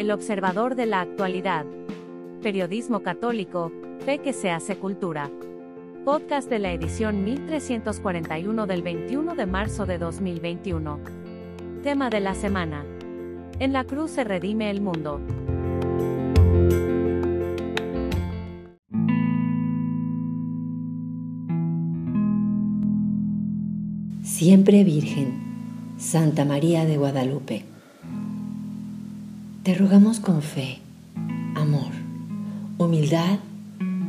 El observador de la actualidad. Periodismo católico, fe que se hace cultura. Podcast de la edición 1341 del 21 de marzo de 2021. Tema de la semana. En la cruz se redime el mundo. Siempre Virgen, Santa María de Guadalupe. Te rogamos con fe, amor, humildad,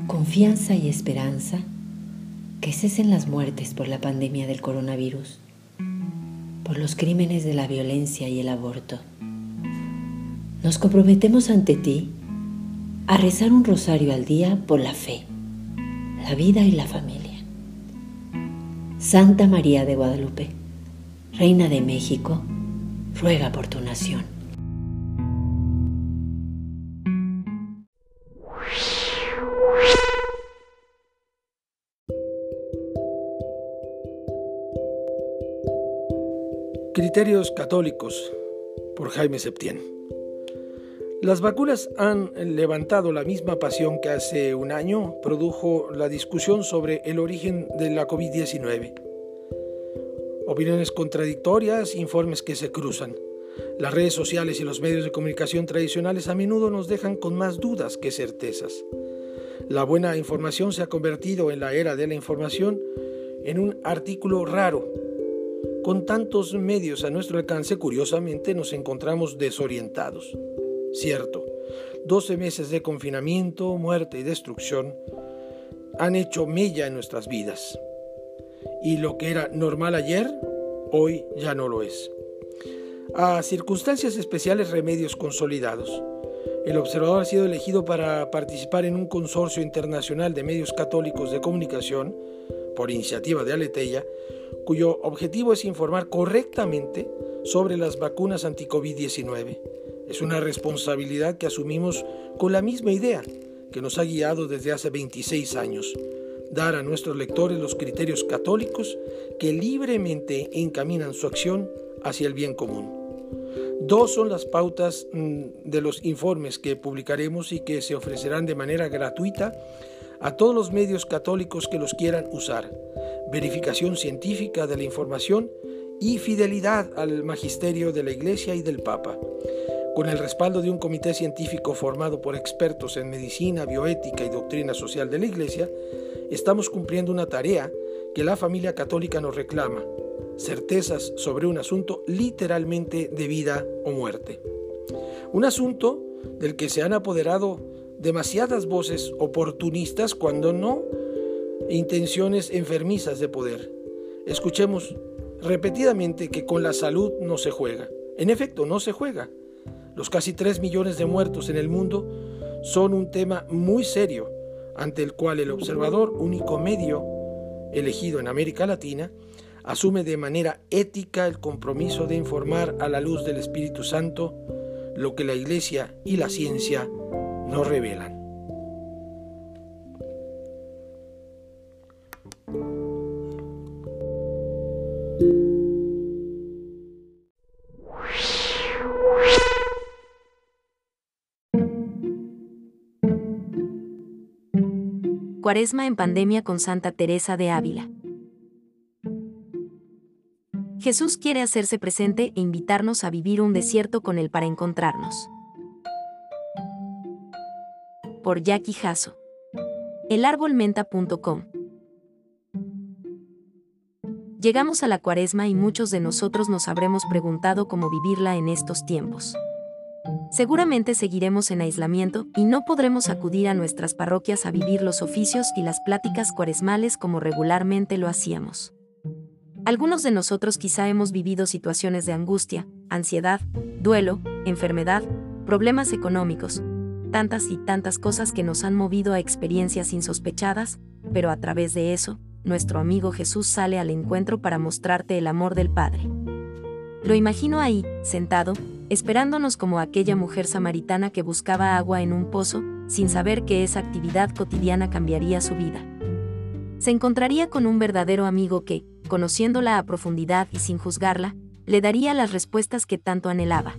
confianza y esperanza que cesen las muertes por la pandemia del coronavirus, por los crímenes de la violencia y el aborto. Nos comprometemos ante ti a rezar un rosario al día por la fe, la vida y la familia. Santa María de Guadalupe, Reina de México, ruega por tu nación. Criterios católicos por Jaime Septién. Las vacunas han levantado la misma pasión que hace un año produjo la discusión sobre el origen de la COVID-19. Opiniones contradictorias, informes que se cruzan. Las redes sociales y los medios de comunicación tradicionales a menudo nos dejan con más dudas que certezas. La buena información se ha convertido en la era de la información en un artículo raro con tantos medios a nuestro alcance, curiosamente nos encontramos desorientados. Cierto, 12 meses de confinamiento, muerte y destrucción han hecho mella en nuestras vidas. Y lo que era normal ayer, hoy ya no lo es. A circunstancias especiales, remedios consolidados. El observador ha sido elegido para participar en un consorcio internacional de medios católicos de comunicación, por iniciativa de Aleteia, cuyo objetivo es informar correctamente sobre las vacunas anti-COVID-19. Es una responsabilidad que asumimos con la misma idea que nos ha guiado desde hace 26 años, dar a nuestros lectores los criterios católicos que libremente encaminan su acción hacia el bien común. Dos son las pautas mm, de los informes que publicaremos y que se ofrecerán de manera gratuita a todos los medios católicos que los quieran usar verificación científica de la información y fidelidad al magisterio de la Iglesia y del Papa. Con el respaldo de un comité científico formado por expertos en medicina, bioética y doctrina social de la Iglesia, estamos cumpliendo una tarea que la familia católica nos reclama, certezas sobre un asunto literalmente de vida o muerte. Un asunto del que se han apoderado demasiadas voces oportunistas cuando no intenciones enfermizas de poder. Escuchemos repetidamente que con la salud no se juega. En efecto, no se juega. Los casi 3 millones de muertos en el mundo son un tema muy serio ante el cual el observador, único medio elegido en América Latina, asume de manera ética el compromiso de informar a la luz del Espíritu Santo lo que la Iglesia y la ciencia nos revelan. Cuaresma en pandemia con Santa Teresa de Ávila. Jesús quiere hacerse presente e invitarnos a vivir un desierto con Él para encontrarnos. Por Jackie Jasso. Elárbolmenta.com. Llegamos a la cuaresma y muchos de nosotros nos habremos preguntado cómo vivirla en estos tiempos. Seguramente seguiremos en aislamiento y no podremos acudir a nuestras parroquias a vivir los oficios y las pláticas cuaresmales como regularmente lo hacíamos. Algunos de nosotros quizá hemos vivido situaciones de angustia, ansiedad, duelo, enfermedad, problemas económicos, tantas y tantas cosas que nos han movido a experiencias insospechadas, pero a través de eso, nuestro amigo Jesús sale al encuentro para mostrarte el amor del Padre. Lo imagino ahí, sentado, esperándonos como aquella mujer samaritana que buscaba agua en un pozo, sin saber que esa actividad cotidiana cambiaría su vida. Se encontraría con un verdadero amigo que, conociéndola a profundidad y sin juzgarla, le daría las respuestas que tanto anhelaba.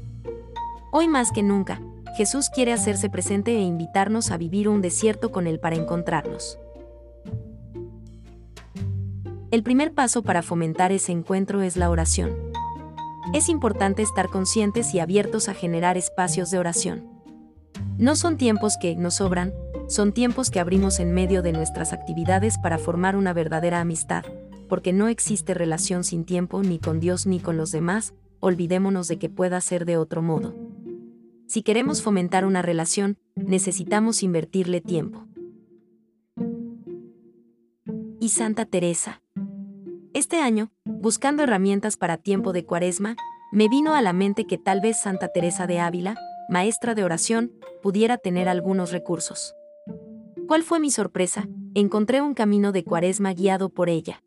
Hoy más que nunca, Jesús quiere hacerse presente e invitarnos a vivir un desierto con Él para encontrarnos. El primer paso para fomentar ese encuentro es la oración. Es importante estar conscientes y abiertos a generar espacios de oración. No son tiempos que nos sobran, son tiempos que abrimos en medio de nuestras actividades para formar una verdadera amistad, porque no existe relación sin tiempo ni con Dios ni con los demás, olvidémonos de que pueda ser de otro modo. Si queremos fomentar una relación, necesitamos invertirle tiempo. Y Santa Teresa. Este año, buscando herramientas para tiempo de cuaresma, me vino a la mente que tal vez Santa Teresa de Ávila, maestra de oración, pudiera tener algunos recursos. ¿Cuál fue mi sorpresa? Encontré un camino de cuaresma guiado por ella.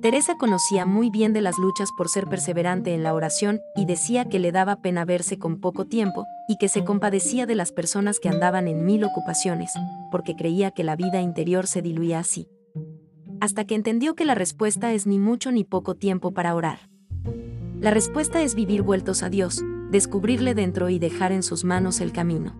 Teresa conocía muy bien de las luchas por ser perseverante en la oración y decía que le daba pena verse con poco tiempo y que se compadecía de las personas que andaban en mil ocupaciones, porque creía que la vida interior se diluía así hasta que entendió que la respuesta es ni mucho ni poco tiempo para orar. La respuesta es vivir vueltos a Dios, descubrirle dentro y dejar en sus manos el camino.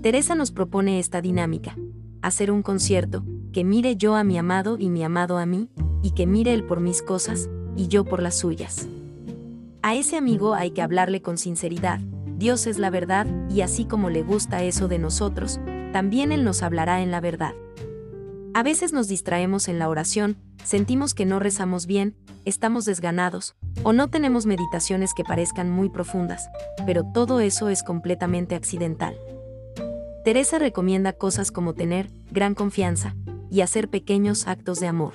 Teresa nos propone esta dinámica, hacer un concierto, que mire yo a mi amado y mi amado a mí, y que mire él por mis cosas, y yo por las suyas. A ese amigo hay que hablarle con sinceridad, Dios es la verdad, y así como le gusta eso de nosotros, también Él nos hablará en la verdad. A veces nos distraemos en la oración, sentimos que no rezamos bien, estamos desganados, o no tenemos meditaciones que parezcan muy profundas, pero todo eso es completamente accidental. Teresa recomienda cosas como tener gran confianza y hacer pequeños actos de amor.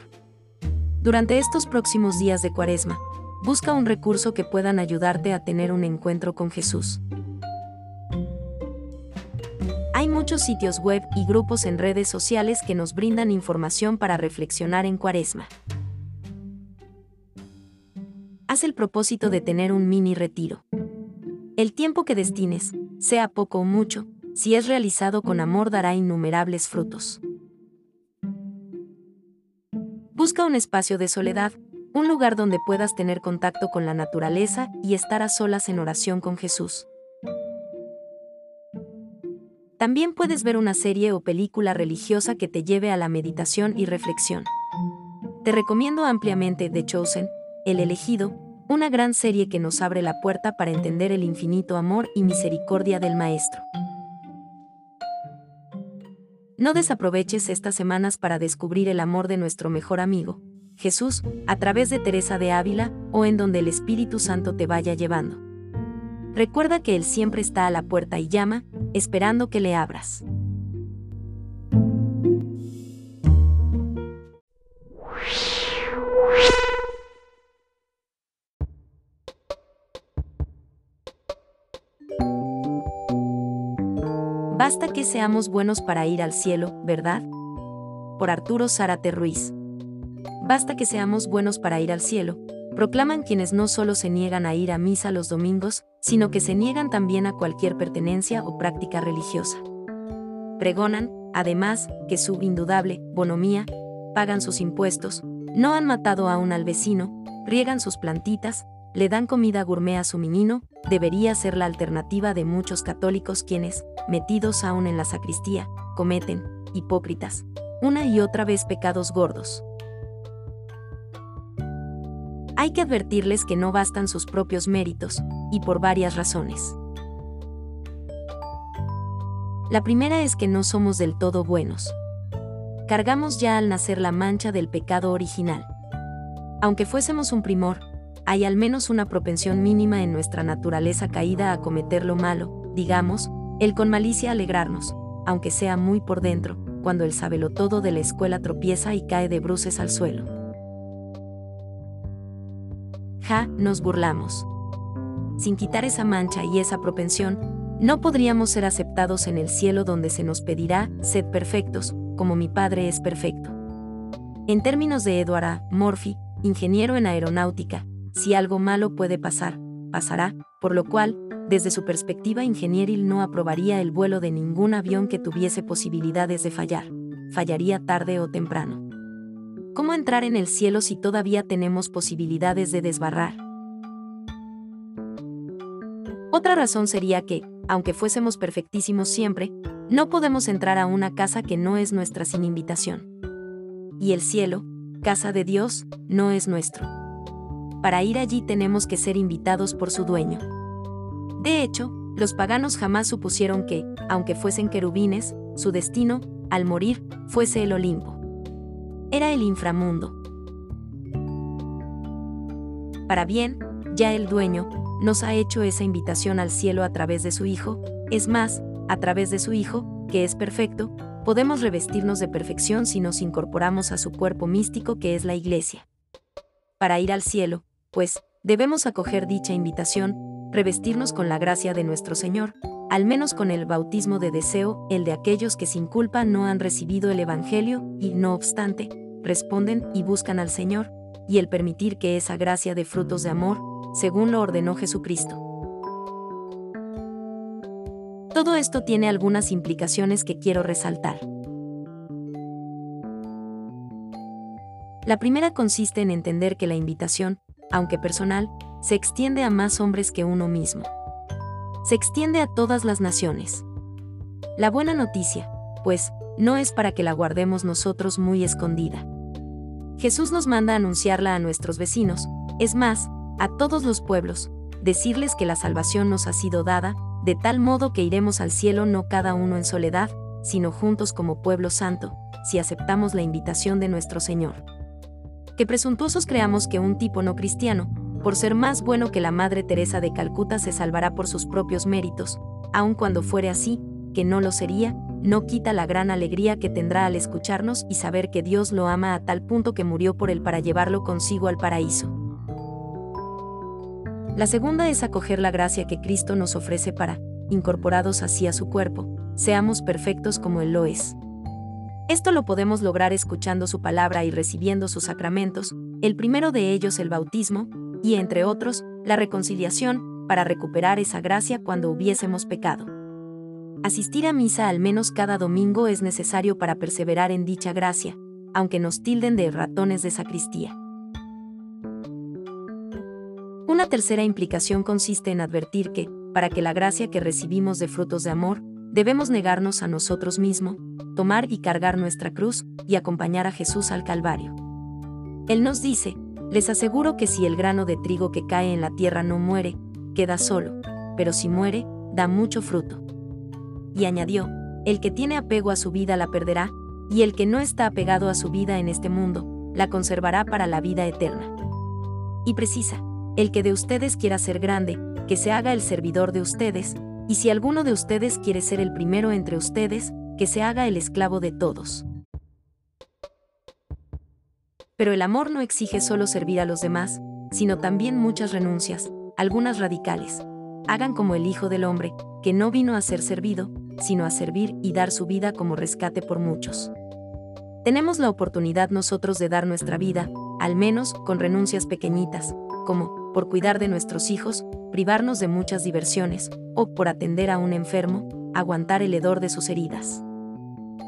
Durante estos próximos días de Cuaresma, busca un recurso que puedan ayudarte a tener un encuentro con Jesús. Hay muchos sitios web y grupos en redes sociales que nos brindan información para reflexionar en cuaresma. Haz el propósito de tener un mini retiro. El tiempo que destines, sea poco o mucho, si es realizado con amor dará innumerables frutos. Busca un espacio de soledad, un lugar donde puedas tener contacto con la naturaleza y estar a solas en oración con Jesús. También puedes ver una serie o película religiosa que te lleve a la meditación y reflexión. Te recomiendo ampliamente The Chosen, El elegido, una gran serie que nos abre la puerta para entender el infinito amor y misericordia del Maestro. No desaproveches estas semanas para descubrir el amor de nuestro mejor amigo, Jesús, a través de Teresa de Ávila o en donde el Espíritu Santo te vaya llevando. Recuerda que Él siempre está a la puerta y llama, esperando que le abras. Basta que seamos buenos para ir al cielo, ¿verdad? Por Arturo Zárate Ruiz. Basta que seamos buenos para ir al cielo, proclaman quienes no solo se niegan a ir a misa los domingos, sino que se niegan también a cualquier pertenencia o práctica religiosa. Pregonan, además, que su indudable bonomía, pagan sus impuestos, no han matado aún al vecino, riegan sus plantitas, le dan comida gourmet a su menino, debería ser la alternativa de muchos católicos quienes, metidos aún en la sacristía, cometen, hipócritas, una y otra vez pecados gordos, hay que advertirles que no bastan sus propios méritos, y por varias razones. La primera es que no somos del todo buenos. Cargamos ya al nacer la mancha del pecado original. Aunque fuésemos un primor, hay al menos una propensión mínima en nuestra naturaleza caída a cometer lo malo, digamos, el con malicia alegrarnos, aunque sea muy por dentro, cuando el todo de la escuela tropieza y cae de bruces al suelo. Ja, nos burlamos. Sin quitar esa mancha y esa propensión, no podríamos ser aceptados en el cielo donde se nos pedirá, sed perfectos, como mi Padre es perfecto. En términos de Edward A. Murphy, ingeniero en aeronáutica, si algo malo puede pasar, pasará, por lo cual, desde su perspectiva ingenieril no aprobaría el vuelo de ningún avión que tuviese posibilidades de fallar, fallaría tarde o temprano. ¿Cómo entrar en el cielo si todavía tenemos posibilidades de desbarrar? Otra razón sería que, aunque fuésemos perfectísimos siempre, no podemos entrar a una casa que no es nuestra sin invitación. Y el cielo, casa de Dios, no es nuestro. Para ir allí tenemos que ser invitados por su dueño. De hecho, los paganos jamás supusieron que, aunque fuesen querubines, su destino, al morir, fuese el Olimpo. Era el inframundo. Para bien, ya el dueño, nos ha hecho esa invitación al cielo a través de su Hijo, es más, a través de su Hijo, que es perfecto, podemos revestirnos de perfección si nos incorporamos a su cuerpo místico que es la Iglesia. Para ir al cielo, pues, debemos acoger dicha invitación, revestirnos con la gracia de nuestro Señor, al menos con el bautismo de deseo, el de aquellos que sin culpa no han recibido el Evangelio y, no obstante, responden y buscan al Señor, y el permitir que esa gracia de frutos de amor, según lo ordenó Jesucristo. Todo esto tiene algunas implicaciones que quiero resaltar. La primera consiste en entender que la invitación, aunque personal, se extiende a más hombres que uno mismo. Se extiende a todas las naciones. La buena noticia, pues, no es para que la guardemos nosotros muy escondida. Jesús nos manda anunciarla a nuestros vecinos, es más, a todos los pueblos, decirles que la salvación nos ha sido dada, de tal modo que iremos al cielo no cada uno en soledad, sino juntos como pueblo santo, si aceptamos la invitación de nuestro Señor. Que presuntuosos creamos que un tipo no cristiano, por ser más bueno que la Madre Teresa de Calcuta se salvará por sus propios méritos, aun cuando fuere así, que no lo sería, no quita la gran alegría que tendrá al escucharnos y saber que Dios lo ama a tal punto que murió por él para llevarlo consigo al paraíso. La segunda es acoger la gracia que Cristo nos ofrece para, incorporados así a su cuerpo, seamos perfectos como Él lo es. Esto lo podemos lograr escuchando su palabra y recibiendo sus sacramentos, el primero de ellos el bautismo, y entre otros, la reconciliación, para recuperar esa gracia cuando hubiésemos pecado. Asistir a misa al menos cada domingo es necesario para perseverar en dicha gracia, aunque nos tilden de ratones de sacristía. Una tercera implicación consiste en advertir que, para que la gracia que recibimos de frutos de amor, debemos negarnos a nosotros mismos, tomar y cargar nuestra cruz y acompañar a Jesús al Calvario. Él nos dice, les aseguro que si el grano de trigo que cae en la tierra no muere, queda solo, pero si muere, da mucho fruto. Y añadió, el que tiene apego a su vida la perderá, y el que no está apegado a su vida en este mundo, la conservará para la vida eterna. Y precisa, el que de ustedes quiera ser grande, que se haga el servidor de ustedes, y si alguno de ustedes quiere ser el primero entre ustedes, que se haga el esclavo de todos. Pero el amor no exige solo servir a los demás, sino también muchas renuncias, algunas radicales. Hagan como el Hijo del Hombre, que no vino a ser servido, sino a servir y dar su vida como rescate por muchos. Tenemos la oportunidad nosotros de dar nuestra vida, al menos con renuncias pequeñitas, como por cuidar de nuestros hijos, privarnos de muchas diversiones, o por atender a un enfermo, aguantar el hedor de sus heridas.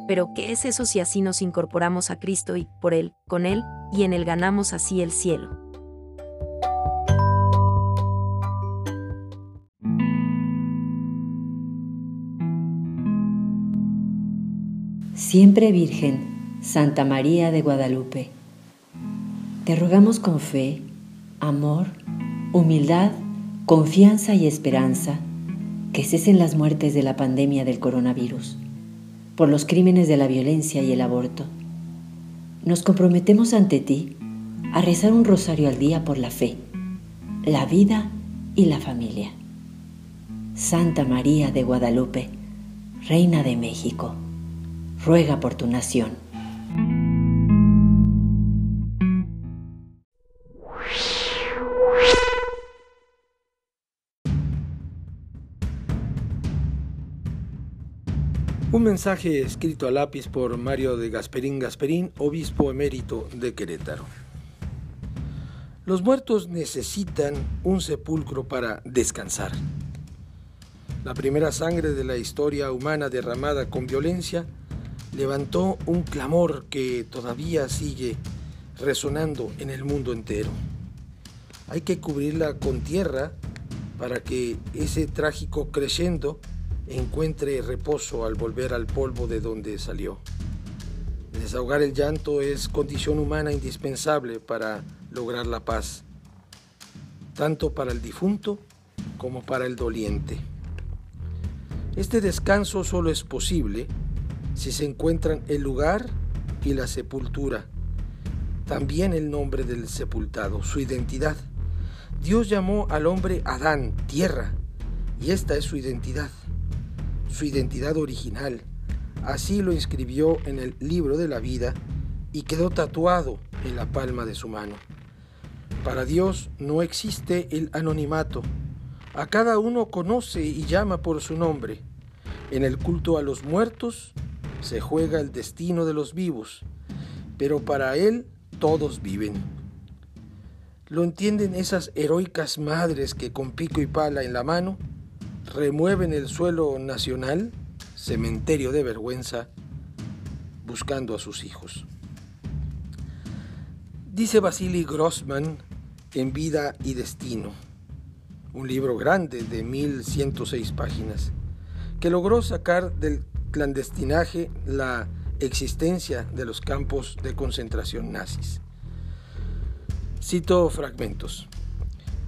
Pero ¿qué es eso si así nos incorporamos a Cristo y, por Él, con Él, y en Él ganamos así el cielo? Siempre Virgen, Santa María de Guadalupe, te rogamos con fe, amor humildad, confianza y esperanza que cesen las muertes de la pandemia del coronavirus, por los crímenes de la violencia y el aborto. Nos comprometemos ante ti a rezar un rosario al día por la fe, la vida y la familia. Santa María de Guadalupe, Reina de México, ruega por tu nación. Un mensaje escrito a lápiz por Mario de Gasperín Gasperín, obispo emérito de Querétaro. Los muertos necesitan un sepulcro para descansar. La primera sangre de la historia humana derramada con violencia levantó un clamor que todavía sigue resonando en el mundo entero. Hay que cubrirla con tierra para que ese trágico creyendo encuentre reposo al volver al polvo de donde salió. Desahogar el llanto es condición humana indispensable para lograr la paz, tanto para el difunto como para el doliente. Este descanso solo es posible si se encuentran el lugar y la sepultura, también el nombre del sepultado, su identidad. Dios llamó al hombre Adán, tierra, y esta es su identidad, su identidad original. Así lo inscribió en el libro de la vida y quedó tatuado en la palma de su mano. Para Dios no existe el anonimato. A cada uno conoce y llama por su nombre. En el culto a los muertos se juega el destino de los vivos, pero para Él todos viven. ¿Lo entienden esas heroicas madres que con pico y pala en la mano remueven el suelo nacional, cementerio de vergüenza, buscando a sus hijos? Dice Vasily Grossman en Vida y Destino, un libro grande de 1106 páginas, que logró sacar del clandestinaje la existencia de los campos de concentración nazis. Cito fragmentos.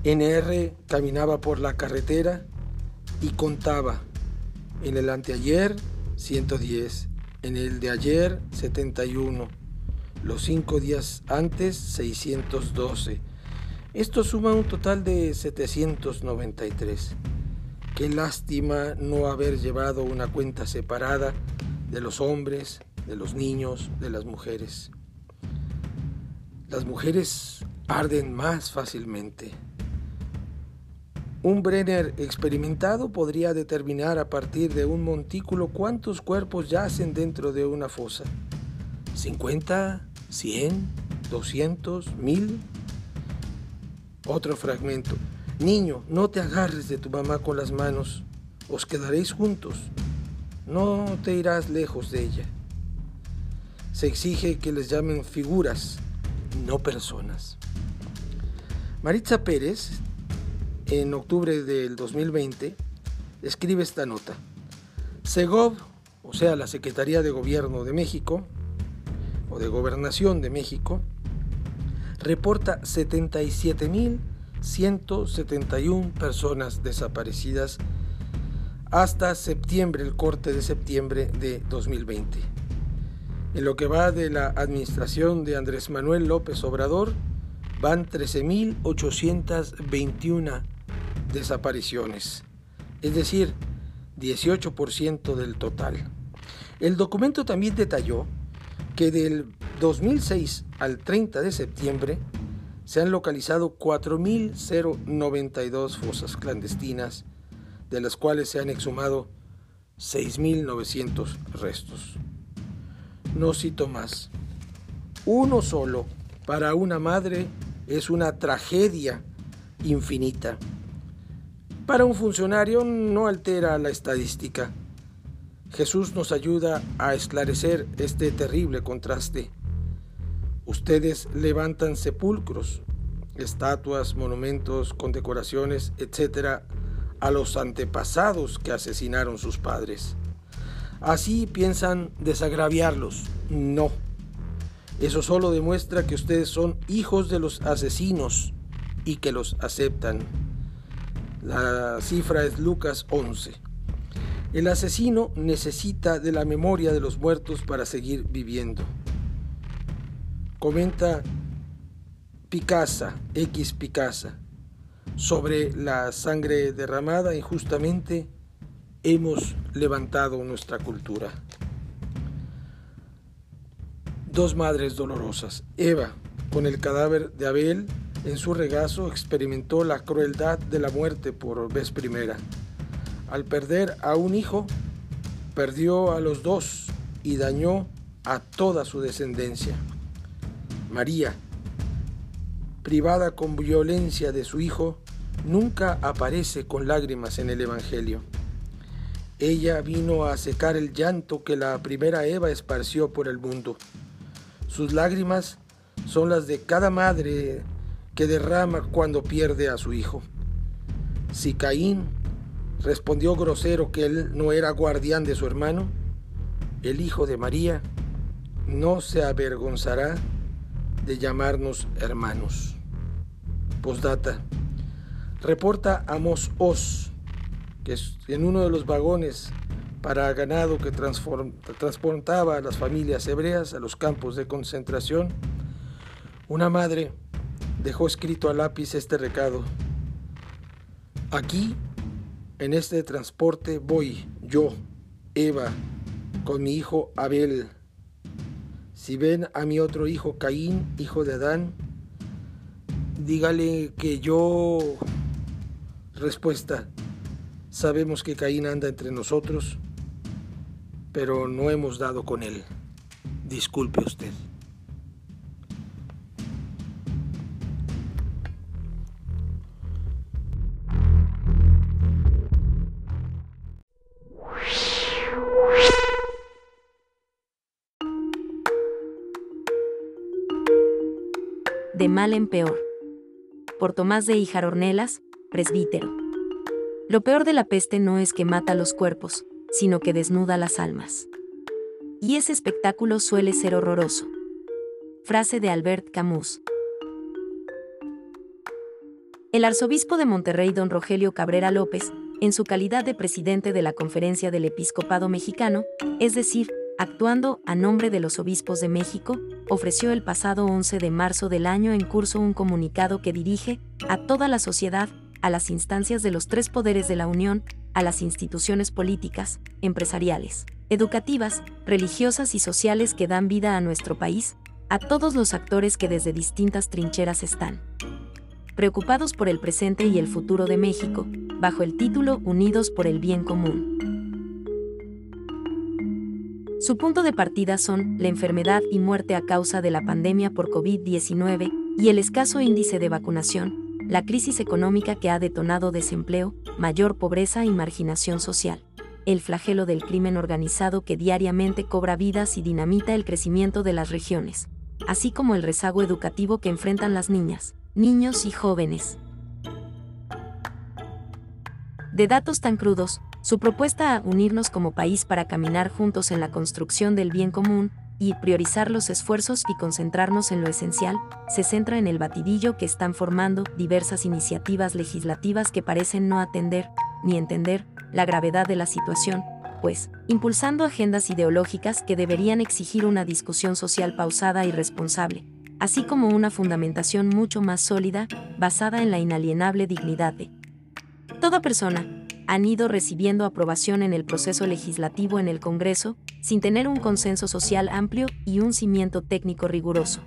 NR caminaba por la carretera y contaba en el anteayer 110, en el de ayer 71, los cinco días antes 612. Esto suma un total de 793. Qué lástima no haber llevado una cuenta separada de los hombres, de los niños, de las mujeres. Las mujeres arden más fácilmente. Un Brenner experimentado podría determinar a partir de un montículo cuántos cuerpos yacen dentro de una fosa. ¿50? ¿100? ¿200? ¿1000? Otro fragmento. Niño, no te agarres de tu mamá con las manos, os quedaréis juntos, no te irás lejos de ella. Se exige que les llamen figuras, no personas. Maritza Pérez, en octubre del 2020, escribe esta nota. Segov, o sea, la Secretaría de Gobierno de México, o de Gobernación de México, reporta 77 mil 171 personas desaparecidas hasta septiembre, el corte de septiembre de 2020. En lo que va de la administración de Andrés Manuel López Obrador, van 13.821 desapariciones, es decir, 18% del total. El documento también detalló que del 2006 al 30 de septiembre se han localizado 4.092 fosas clandestinas, de las cuales se han exhumado 6.900 restos. No cito más. Uno solo para una madre es una tragedia infinita. Para un funcionario no altera la estadística. Jesús nos ayuda a esclarecer este terrible contraste. Ustedes levantan sepulcros, estatuas, monumentos, condecoraciones, etc., a los antepasados que asesinaron sus padres. Así piensan desagraviarlos. No. Eso solo demuestra que ustedes son hijos de los asesinos y que los aceptan. La cifra es Lucas 11. El asesino necesita de la memoria de los muertos para seguir viviendo. Comenta Picasa, X Picasa, sobre la sangre derramada injustamente hemos levantado nuestra cultura. Dos madres dolorosas. Eva, con el cadáver de Abel en su regazo, experimentó la crueldad de la muerte por vez primera. Al perder a un hijo, perdió a los dos y dañó a toda su descendencia. María, privada con violencia de su hijo, nunca aparece con lágrimas en el Evangelio. Ella vino a secar el llanto que la primera Eva esparció por el mundo. Sus lágrimas son las de cada madre que derrama cuando pierde a su hijo. Si Caín respondió grosero que él no era guardián de su hermano, el hijo de María no se avergonzará de llamarnos hermanos. Postdata. Reporta Amos Oz que en uno de los vagones para ganado que transportaba a las familias hebreas a los campos de concentración, una madre dejó escrito a lápiz este recado. Aquí, en este transporte, voy yo, Eva, con mi hijo Abel. Si ven a mi otro hijo Caín, hijo de Adán, dígale que yo... Respuesta. Sabemos que Caín anda entre nosotros, pero no hemos dado con él. Disculpe usted. De mal en peor. Por Tomás de Híjar Ornelas, presbítero. Lo peor de la peste no es que mata los cuerpos, sino que desnuda las almas. Y ese espectáculo suele ser horroroso. Frase de Albert Camus. El arzobispo de Monterrey, don Rogelio Cabrera López, en su calidad de presidente de la Conferencia del Episcopado Mexicano, es decir, actuando a nombre de los obispos de México, ofreció el pasado 11 de marzo del año en curso un comunicado que dirige a toda la sociedad a las instancias de los tres poderes de la Unión, a las instituciones políticas, empresariales, educativas, religiosas y sociales que dan vida a nuestro país, a todos los actores que desde distintas trincheras están preocupados por el presente y el futuro de México, bajo el título Unidos por el Bien Común. Su punto de partida son la enfermedad y muerte a causa de la pandemia por COVID-19 y el escaso índice de vacunación, la crisis económica que ha detonado desempleo, mayor pobreza y marginación social, el flagelo del crimen organizado que diariamente cobra vidas y dinamita el crecimiento de las regiones, así como el rezago educativo que enfrentan las niñas, niños y jóvenes. De datos tan crudos, su propuesta a unirnos como país para caminar juntos en la construcción del bien común y priorizar los esfuerzos y concentrarnos en lo esencial, se centra en el batidillo que están formando diversas iniciativas legislativas que parecen no atender, ni entender, la gravedad de la situación, pues, impulsando agendas ideológicas que deberían exigir una discusión social pausada y responsable, así como una fundamentación mucho más sólida, basada en la inalienable dignidad de toda persona, han ido recibiendo aprobación en el proceso legislativo en el Congreso, sin tener un consenso social amplio y un cimiento técnico riguroso.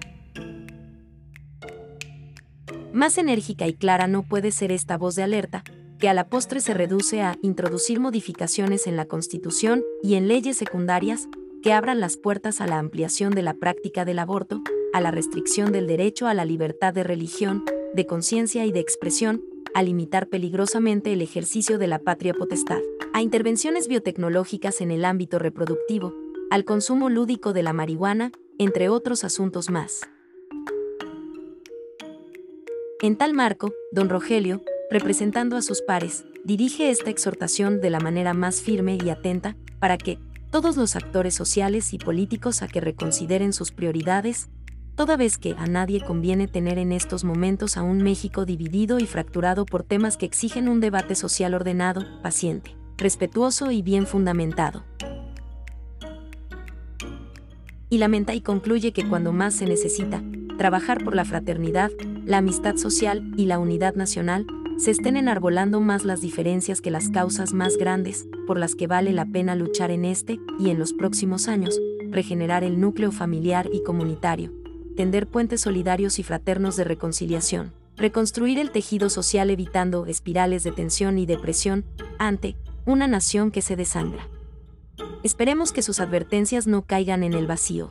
Más enérgica y clara no puede ser esta voz de alerta, que a la postre se reduce a introducir modificaciones en la Constitución y en leyes secundarias que abran las puertas a la ampliación de la práctica del aborto, a la restricción del derecho a la libertad de religión, de conciencia y de expresión, a limitar peligrosamente el ejercicio de la patria potestad, a intervenciones biotecnológicas en el ámbito reproductivo, al consumo lúdico de la marihuana, entre otros asuntos más. En tal marco, don Rogelio, representando a sus pares, dirige esta exhortación de la manera más firme y atenta, para que todos los actores sociales y políticos a que reconsideren sus prioridades, toda vez que a nadie conviene tener en estos momentos a un México dividido y fracturado por temas que exigen un debate social ordenado, paciente, respetuoso y bien fundamentado. Y lamenta y concluye que cuando más se necesita, trabajar por la fraternidad, la amistad social y la unidad nacional, se estén enarbolando más las diferencias que las causas más grandes, por las que vale la pena luchar en este y en los próximos años, regenerar el núcleo familiar y comunitario, tender puentes solidarios y fraternos de reconciliación, reconstruir el tejido social evitando espirales de tensión y depresión ante una nación que se desangra. Esperemos que sus advertencias no caigan en el vacío.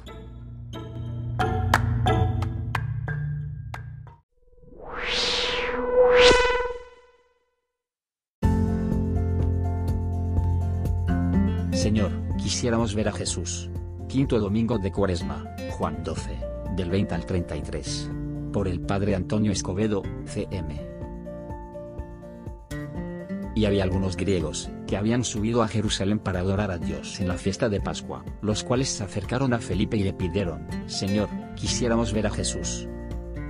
Señor, quisiéramos ver a Jesús. Quinto domingo de Cuaresma, Juan 12 del 20 al 33. Por el padre Antonio Escobedo, CM. y había algunos griegos, que habían subido a Jerusalén para adorar a Dios en la fiesta de Pascua, los cuales se acercaron a Felipe y le pidieron, Señor, quisiéramos ver a Jesús.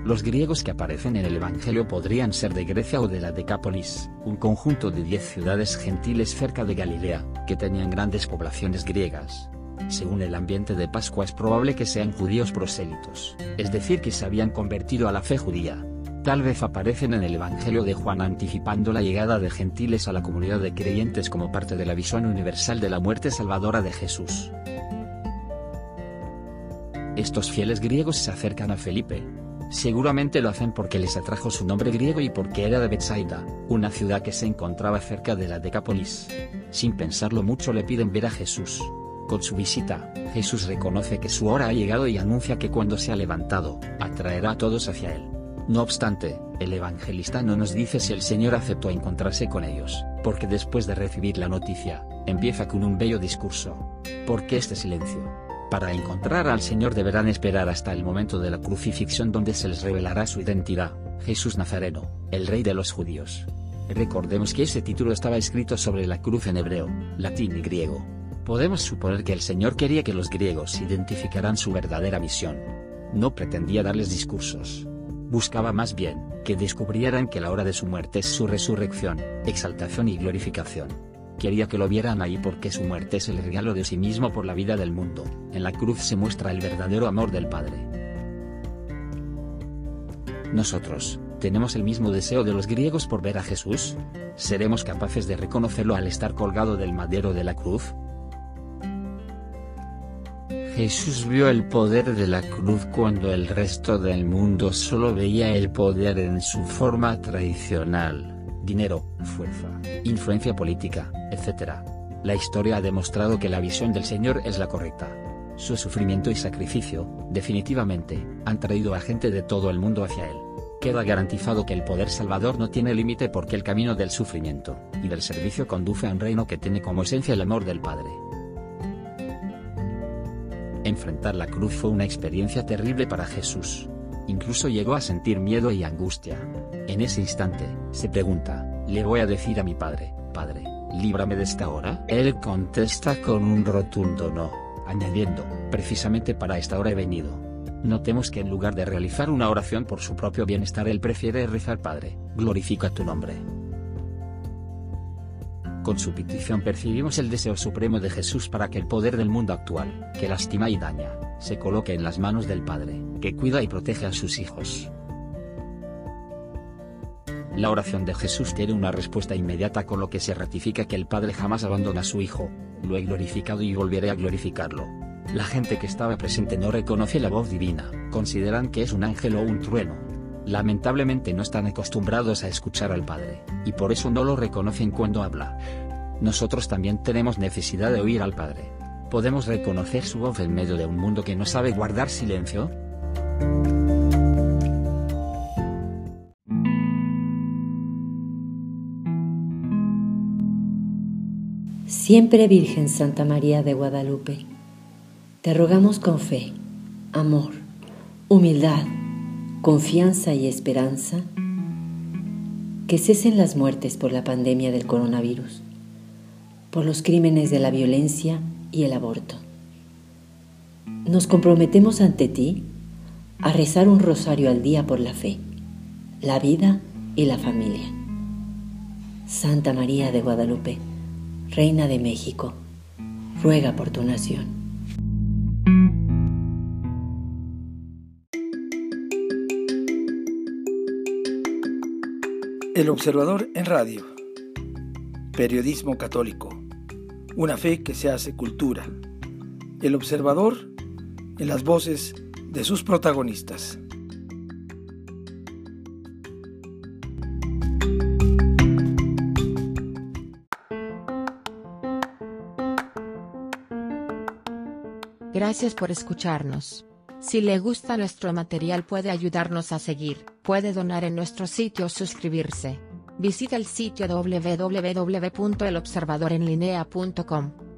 Los griegos que aparecen en el Evangelio podrían ser de Grecia o de la Decápolis, un conjunto de diez ciudades gentiles cerca de Galilea, que tenían grandes poblaciones griegas. Según el ambiente de Pascua es probable que sean judíos prosélitos, es decir que se habían convertido a la fe judía. Tal vez aparecen en el Evangelio de Juan anticipando la llegada de gentiles a la comunidad de creyentes como parte de la visión universal de la muerte salvadora de Jesús. Estos fieles griegos se acercan a Felipe, Seguramente lo hacen porque les atrajo su nombre griego y porque era de Bethsaida, una ciudad que se encontraba cerca de la Decápolis. Sin pensarlo mucho le piden ver a Jesús. Con su visita, Jesús reconoce que su hora ha llegado y anuncia que cuando se ha levantado, atraerá a todos hacia él. No obstante, el evangelista no nos dice si el Señor aceptó encontrarse con ellos, porque después de recibir la noticia, empieza con un bello discurso. ¿Por qué este silencio? Para encontrar al Señor deberán esperar hasta el momento de la crucifixión donde se les revelará su identidad, Jesús Nazareno, el Rey de los judíos. Recordemos que ese título estaba escrito sobre la cruz en hebreo, latín y griego. Podemos suponer que el Señor quería que los griegos identificaran su verdadera misión. No pretendía darles discursos. Buscaba más bien, que descubrieran que la hora de su muerte es su resurrección, exaltación y glorificación. Quería que lo vieran ahí porque su muerte es el regalo de sí mismo por la vida del mundo. En la cruz se muestra el verdadero amor del Padre. Nosotros, ¿tenemos el mismo deseo de los griegos por ver a Jesús? ¿Seremos capaces de reconocerlo al estar colgado del madero de la cruz? Jesús vio el poder de la cruz cuando el resto del mundo solo veía el poder en su forma tradicional dinero, fuerza, influencia política, etc. La historia ha demostrado que la visión del Señor es la correcta. Su sufrimiento y sacrificio, definitivamente, han traído a gente de todo el mundo hacia Él. Queda garantizado que el poder salvador no tiene límite porque el camino del sufrimiento y del servicio conduce a un reino que tiene como esencia el amor del Padre. Enfrentar la cruz fue una experiencia terrible para Jesús. Incluso llegó a sentir miedo y angustia. En ese instante, se pregunta, ¿le voy a decir a mi padre, Padre, líbrame de esta hora? Él contesta con un rotundo no, añadiendo, precisamente para esta hora he venido. Notemos que en lugar de realizar una oración por su propio bienestar, él prefiere rezar Padre, glorifica tu nombre. Con su petición percibimos el deseo supremo de Jesús para que el poder del mundo actual, que lastima y daña, se coloque en las manos del Padre, que cuida y protege a sus hijos. La oración de Jesús tiene una respuesta inmediata con lo que se ratifica que el Padre jamás abandona a su Hijo, lo he glorificado y volveré a glorificarlo. La gente que estaba presente no reconoce la voz divina, consideran que es un ángel o un trueno. Lamentablemente no están acostumbrados a escuchar al Padre, y por eso no lo reconocen cuando habla. Nosotros también tenemos necesidad de oír al Padre, ¿Podemos reconocer su voz en medio de un mundo que no sabe guardar silencio? Siempre Virgen Santa María de Guadalupe, te rogamos con fe, amor, humildad, confianza y esperanza que cesen las muertes por la pandemia del coronavirus, por los crímenes de la violencia y el aborto. Nos comprometemos ante ti a rezar un rosario al día por la fe, la vida y la familia. Santa María de Guadalupe, Reina de México, ruega por tu nación. El Observador en Radio. Periodismo católico una fe que se hace cultura. El observador en las voces de sus protagonistas. Gracias por escucharnos. Si le gusta nuestro material puede ayudarnos a seguir, puede donar en nuestro sitio o suscribirse. Visita el sitio www.elobservadorenlinea.com.